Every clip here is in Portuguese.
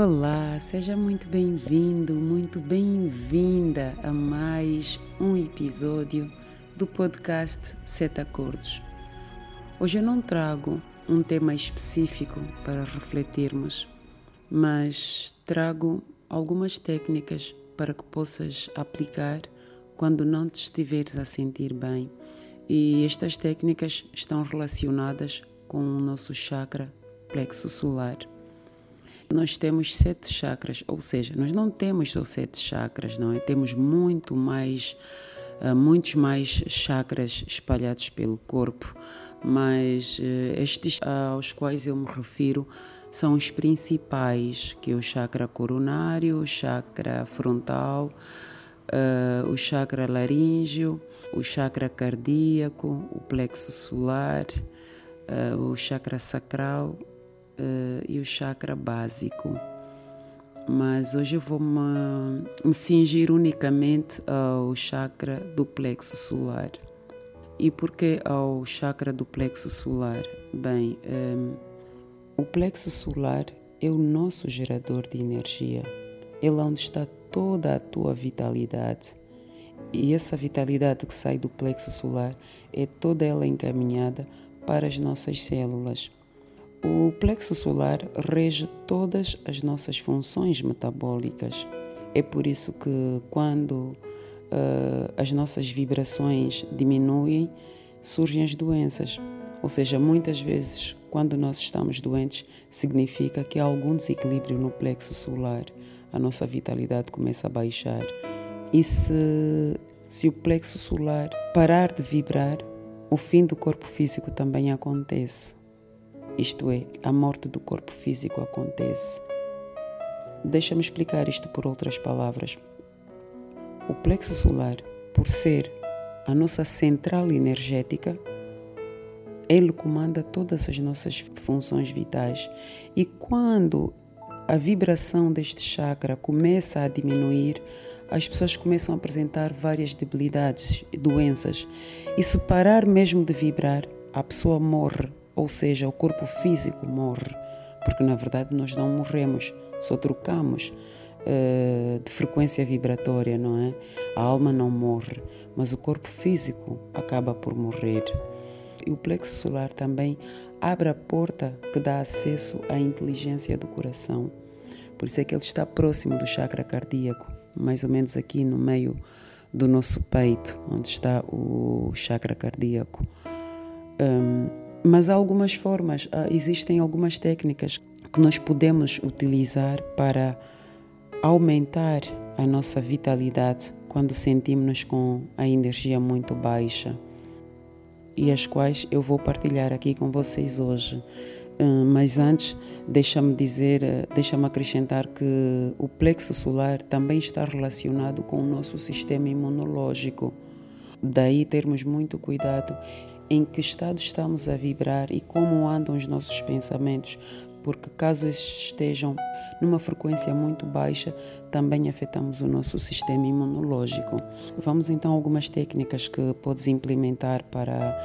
Olá, seja muito bem-vindo, muito bem-vinda a mais um episódio do podcast Sete Acordos. Hoje eu não trago um tema específico para refletirmos, mas trago algumas técnicas para que possas aplicar quando não te estiveres a sentir bem. E estas técnicas estão relacionadas com o nosso chakra plexo solar. Nós temos sete chakras, ou seja, nós não temos só sete chakras, não é? Temos muito mais, uh, muitos mais chakras espalhados pelo corpo, mas uh, estes aos quais eu me refiro são os principais, que é o chakra coronário, o chakra frontal, uh, o chakra laríngeo, o chakra cardíaco, o plexo solar, uh, o chakra sacral uh, e o chakra básico. Mas hoje eu vou me, me cingir unicamente ao chakra do plexo solar. E por que ao chakra do plexo solar? Bem, um, o plexo solar é o nosso gerador de energia. É onde está toda a tua vitalidade. E essa vitalidade que sai do plexo solar é toda ela encaminhada para as nossas células. O plexo solar rege todas as nossas funções metabólicas. É por isso que, quando uh, as nossas vibrações diminuem, surgem as doenças. Ou seja, muitas vezes, quando nós estamos doentes, significa que há algum desequilíbrio no plexo solar. A nossa vitalidade começa a baixar. E se, se o plexo solar parar de vibrar, o fim do corpo físico também acontece. Isto é, a morte do corpo físico acontece. Deixa-me explicar isto por outras palavras. O plexo solar, por ser a nossa central energética, ele comanda todas as nossas funções vitais. E quando a vibração deste chakra começa a diminuir, as pessoas começam a apresentar várias debilidades, doenças. E se parar mesmo de vibrar, a pessoa morre ou seja, o corpo físico morre, porque na verdade nós não morremos, só trocamos uh, de frequência vibratória, não é? A alma não morre, mas o corpo físico acaba por morrer. E o plexo solar também abre a porta que dá acesso à inteligência do coração. Por isso é que ele está próximo do chakra cardíaco, mais ou menos aqui no meio do nosso peito, onde está o chakra cardíaco. Um, mas há algumas formas, existem algumas técnicas que nós podemos utilizar para aumentar a nossa vitalidade quando sentimos-nos com a energia muito baixa e as quais eu vou partilhar aqui com vocês hoje. Hum, mas antes, deixa-me dizer, eh, deixa-me acrescentar que o plexo solar também está relacionado com o nosso sistema imunológico. Daí termos muito cuidado em que estado estamos a vibrar e como andam os nossos pensamentos, porque caso estejam numa frequência muito baixa, também afetamos o nosso sistema imunológico. Vamos então a algumas técnicas que podes implementar para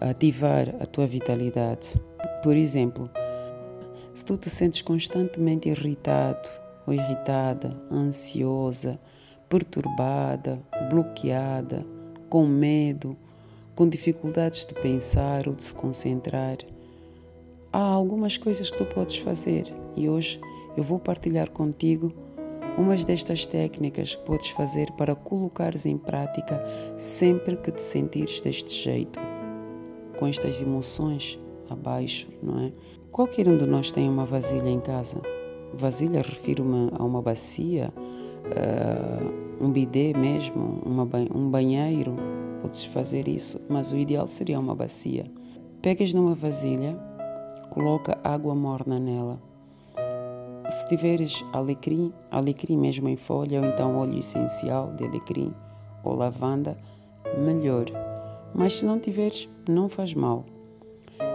ativar a tua vitalidade. Por exemplo, se tu te sentes constantemente irritado ou irritada, ansiosa, perturbada, bloqueada, com medo, com dificuldades de pensar ou de se concentrar, há algumas coisas que tu podes fazer e hoje eu vou partilhar contigo umas destas técnicas que podes fazer para colocares em prática sempre que te sentires deste jeito, com estas emoções abaixo, não é? Qualquer um de nós tem uma vasilha em casa. Vasilha refiro-me a uma bacia, uh, um bidê mesmo, uma, um banheiro, podes fazer isso, mas o ideal seria uma bacia. Pegas numa vasilha, coloca água morna nela. Se tiveres alecrim, alecrim mesmo em folha, ou então óleo essencial de alecrim ou lavanda, melhor. Mas se não tiveres, não faz mal.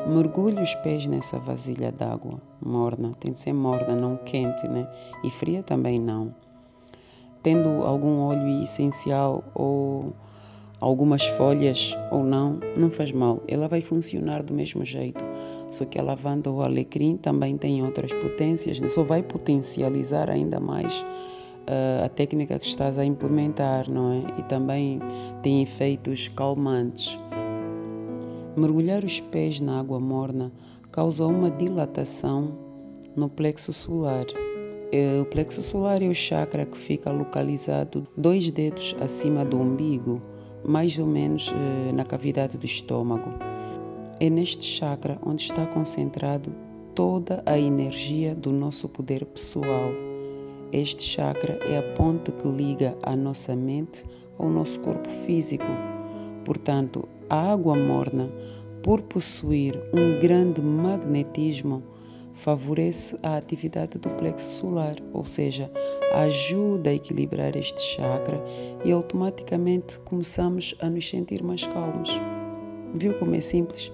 Mergulhe os pés nessa vasilha d'água morna. Tem de ser morna, não quente, né? E fria também não. Tendo algum óleo essencial ou algumas folhas ou não, não faz mal. Ela vai funcionar do mesmo jeito. Só que a lavanda ou alecrim também tem outras potências, né? só vai potencializar ainda mais uh, a técnica que estás a implementar, não é? E também tem efeitos calmantes. Mergulhar os pés na água morna causa uma dilatação no plexo solar. Eh, o plexo solar é o chakra que fica localizado dois dedos acima do umbigo mais ou menos eh, na cavidade do estômago. É neste chakra onde está concentrado toda a energia do nosso poder pessoal. Este chakra é a ponte que liga a nossa mente ao nosso corpo físico. Portanto, a água morna, por possuir um grande magnetismo, favorece a atividade do plexo solar, ou seja, ajuda a equilibrar este chakra e automaticamente começamos a nos sentir mais calmos. Viu como é simples?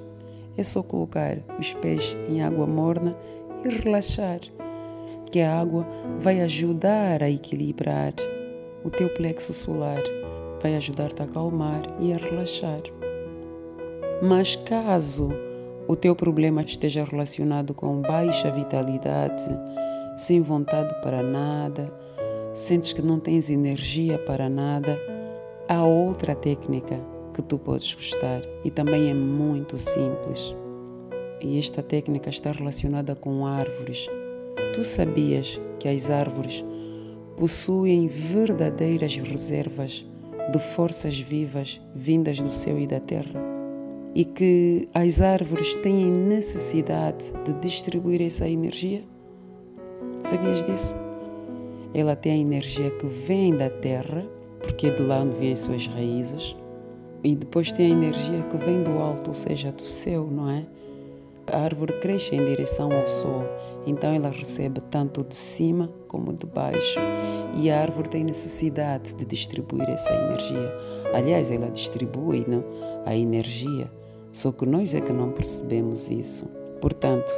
É só colocar os pés em água morna e relaxar, que a água vai ajudar a equilibrar o teu plexo solar, vai ajudar-te a acalmar e a relaxar. Mas caso o teu problema esteja relacionado com baixa vitalidade, sem vontade para nada, sentes que não tens energia para nada, há outra técnica que tu podes gostar e também é muito simples. E esta técnica está relacionada com árvores. Tu sabias que as árvores possuem verdadeiras reservas de forças vivas vindas do céu e da terra? E que as árvores têm necessidade de distribuir essa energia? Sabias disso? Ela tem a energia que vem da terra, porque é de lá onde vêm as suas raízes, e depois tem a energia que vem do alto, ou seja, do céu, não é? A árvore cresce em direção ao sol, então ela recebe tanto de cima como de baixo. E a árvore tem necessidade de distribuir essa energia. Aliás, ela distribui não? a energia só que nós é que não percebemos isso. Portanto,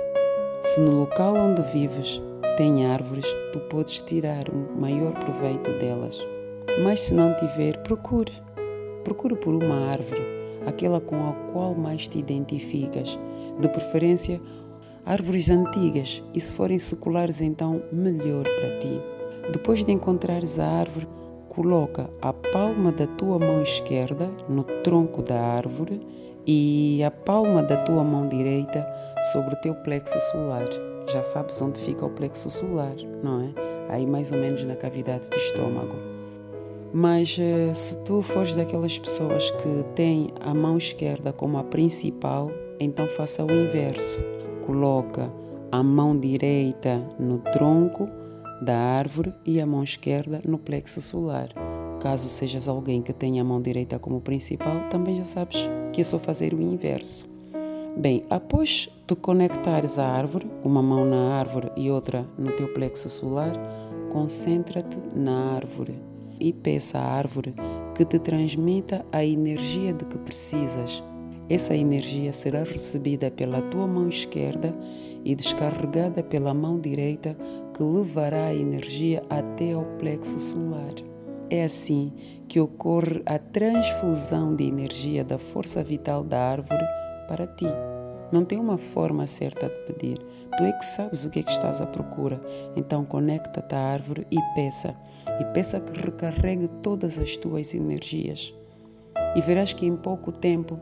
se no local onde vives tem árvores, tu podes tirar o maior proveito delas. Mas se não tiver, procure. Procure por uma árvore, aquela com a qual mais te identificas. De preferência, árvores antigas, e se forem seculares, então melhor para ti. Depois de encontrares a árvore, coloca a palma da tua mão esquerda no tronco da árvore e a palma da tua mão direita sobre o teu plexo solar. Já sabes onde fica o plexo solar, não é? Aí mais ou menos na cavidade do estômago. Mas eh, se tu fores daquelas pessoas que têm a mão esquerda como a principal, então faça o inverso. Coloca a mão direita no tronco da árvore e a mão esquerda no plexo solar. Caso sejas alguém que tenha a mão direita como principal, também já sabes que é só fazer o inverso. Bem, após tu conectares a árvore, uma mão na árvore e outra no teu plexo solar, concentra-te na árvore e peça à árvore que te transmita a energia de que precisas. Essa energia será recebida pela tua mão esquerda e descarregada pela mão direita, que levará a energia até ao plexo solar. É assim que ocorre a transfusão de energia da força vital da árvore para ti. Não tem uma forma certa de pedir. Tu é que sabes o que é que estás à procura. Então conecta-te à árvore e peça. E peça que recarregue todas as tuas energias. E verás que em pouco tempo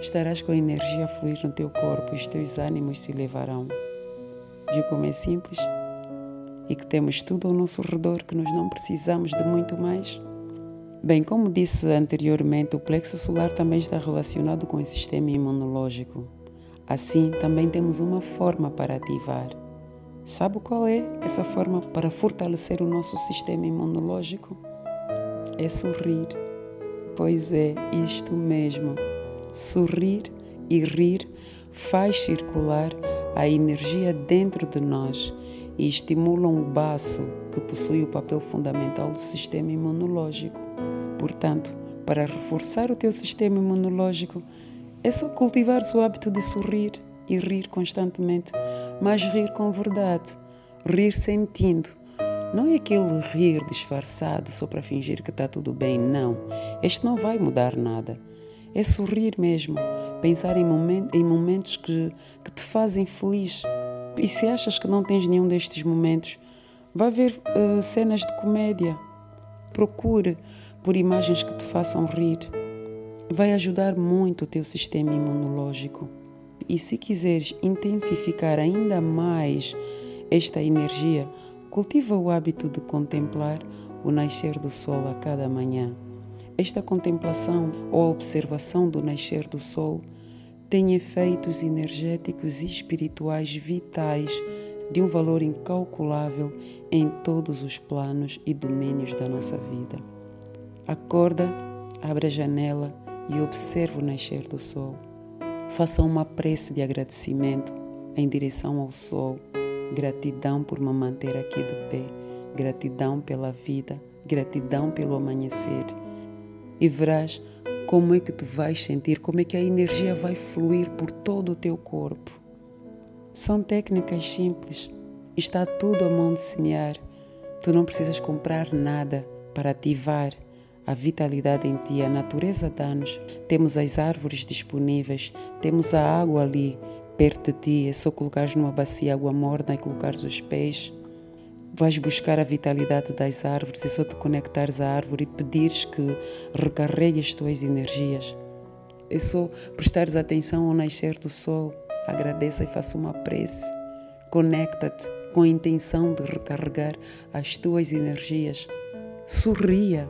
estarás com a energia a fluir no teu corpo e os teus ânimos se elevarão. Viu como é simples? E que temos tudo ao nosso redor, que nós não precisamos de muito mais? Bem, como disse anteriormente, o plexo solar também está relacionado com o sistema imunológico. Assim, também temos uma forma para ativar. Sabe qual é essa forma para fortalecer o nosso sistema imunológico? É sorrir. Pois é, isto mesmo. Sorrir e rir faz circular a energia dentro de nós e estimulam o baço, que possui o papel fundamental do sistema imunológico. Portanto, para reforçar o teu sistema imunológico, é só cultivar o hábito de sorrir e rir constantemente, mas rir com verdade, rir sentindo, Não é aquele rir disfarçado só para fingir que está tudo bem, não. Este não vai mudar nada. É sorrir mesmo, pensar em, momentos que, que te fazem feliz. E se achas que não tens nenhum destes momentos, vai ver uh, cenas de comédia. Procure por imagens que te façam rir. Vai ajudar muito o teu sistema imunológico. E se quiseres intensificar ainda mais esta energia, cultiva o hábito de contemplar o nascer do sol a cada manhã. Esta contemplação ou observação do nascer do sol tem efeitos energéticos e espirituais vitais de um valor incalculável em todos os planos e domínios da nossa vida. Acorda, abre a janela e observa o nascer do sol. Faça uma prece de agradecimento em direção ao sol. Gratidão por me manter aqui de pé. Gratidão pela vida. Gratidão pelo amanhecer. E verás como é que te vais sentir, como é que a energia vai fluir por todo o teu corpo. São técnicas simples. Está tudo à mão de semear. Tu não precisas comprar nada para ativar a vitalidade em ti, a natureza dá-nos. Temos as árvores disponíveis, temos a água ali perto de ti. É só colocares numa bacia água morna e colocares os pés. Vais buscar a vitalidade das árvores, é só te conectares à árvore e pedires que recarregue as tuas energias. É só prestares atenção ao nascer do sol. Agradeça e faça uma prece. Conecta-te com a intenção de recarregar as tuas energias. Sorria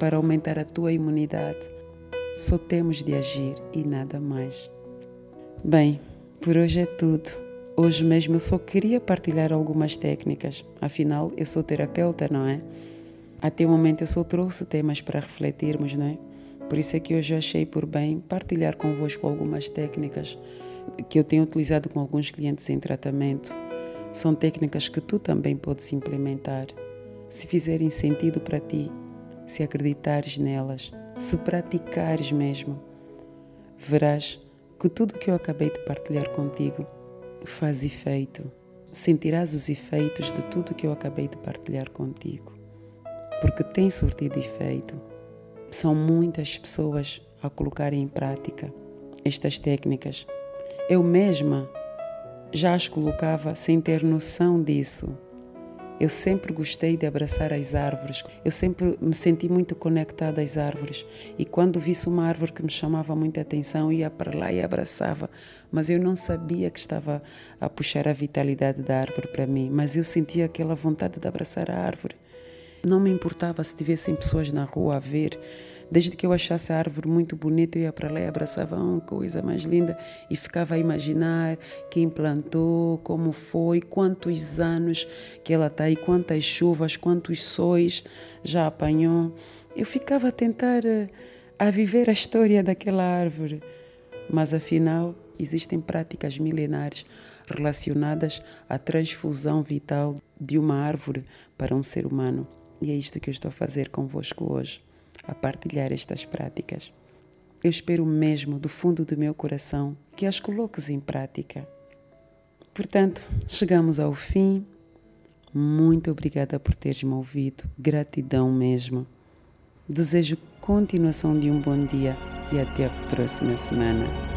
para aumentar a tua imunidade. Só temos de agir e nada mais. Bem, por hoje é tudo. Hoje mesmo eu só queria partilhar algumas técnicas, afinal eu sou terapeuta, não é? Até o momento eu só trouxe temas para refletirmos, não é? Por isso é que hoje eu achei por bem partilhar convosco algumas técnicas que eu tenho utilizado com alguns clientes em tratamento. São técnicas que tu também podes implementar, se fizerem sentido para ti se acreditares nelas, se praticares mesmo, verás que tudo o que eu acabei de partilhar contigo faz efeito. Sentirás os efeitos de tudo que eu acabei de partilhar contigo, porque tem surtido efeito. São muitas pessoas a colocarem em prática estas técnicas. Eu mesma já as colocava sem ter noção disso eu sempre gostei de abraçar as árvores, eu sempre me senti muito conectada às árvores. E quando visse uma árvore que me chamava muita atenção, ia para lá e abraçava. Mas eu não sabia que estava a puxar a vitalidade da árvore para mim, mas eu sentia aquela vontade de abraçar a árvore. Não me importava se tivessem pessoas na rua a ver Desde que eu achasse a árvore muito bonita, eu ia para lá e abraçava uma coisa mais linda e ficava a imaginar quem plantou, como foi, quantos anos que ela está aí, quantas chuvas, quantos sóis já apanhou. Eu ficava a tentar eh, a viver a história daquela árvore. Mas afinal, existem práticas milenares relacionadas à transfusão vital de uma árvore para um ser humano. E é isto que eu estou a fazer convosco hoje a partilhar estas práticas. Eu espero mesmo do fundo do meu coração que as coloques em prática. Portanto, chegamos ao fim. Muito obrigada por teres me ouvido. Gratidão mesmo. Desejo continuação de um bom dia e até a próxima semana.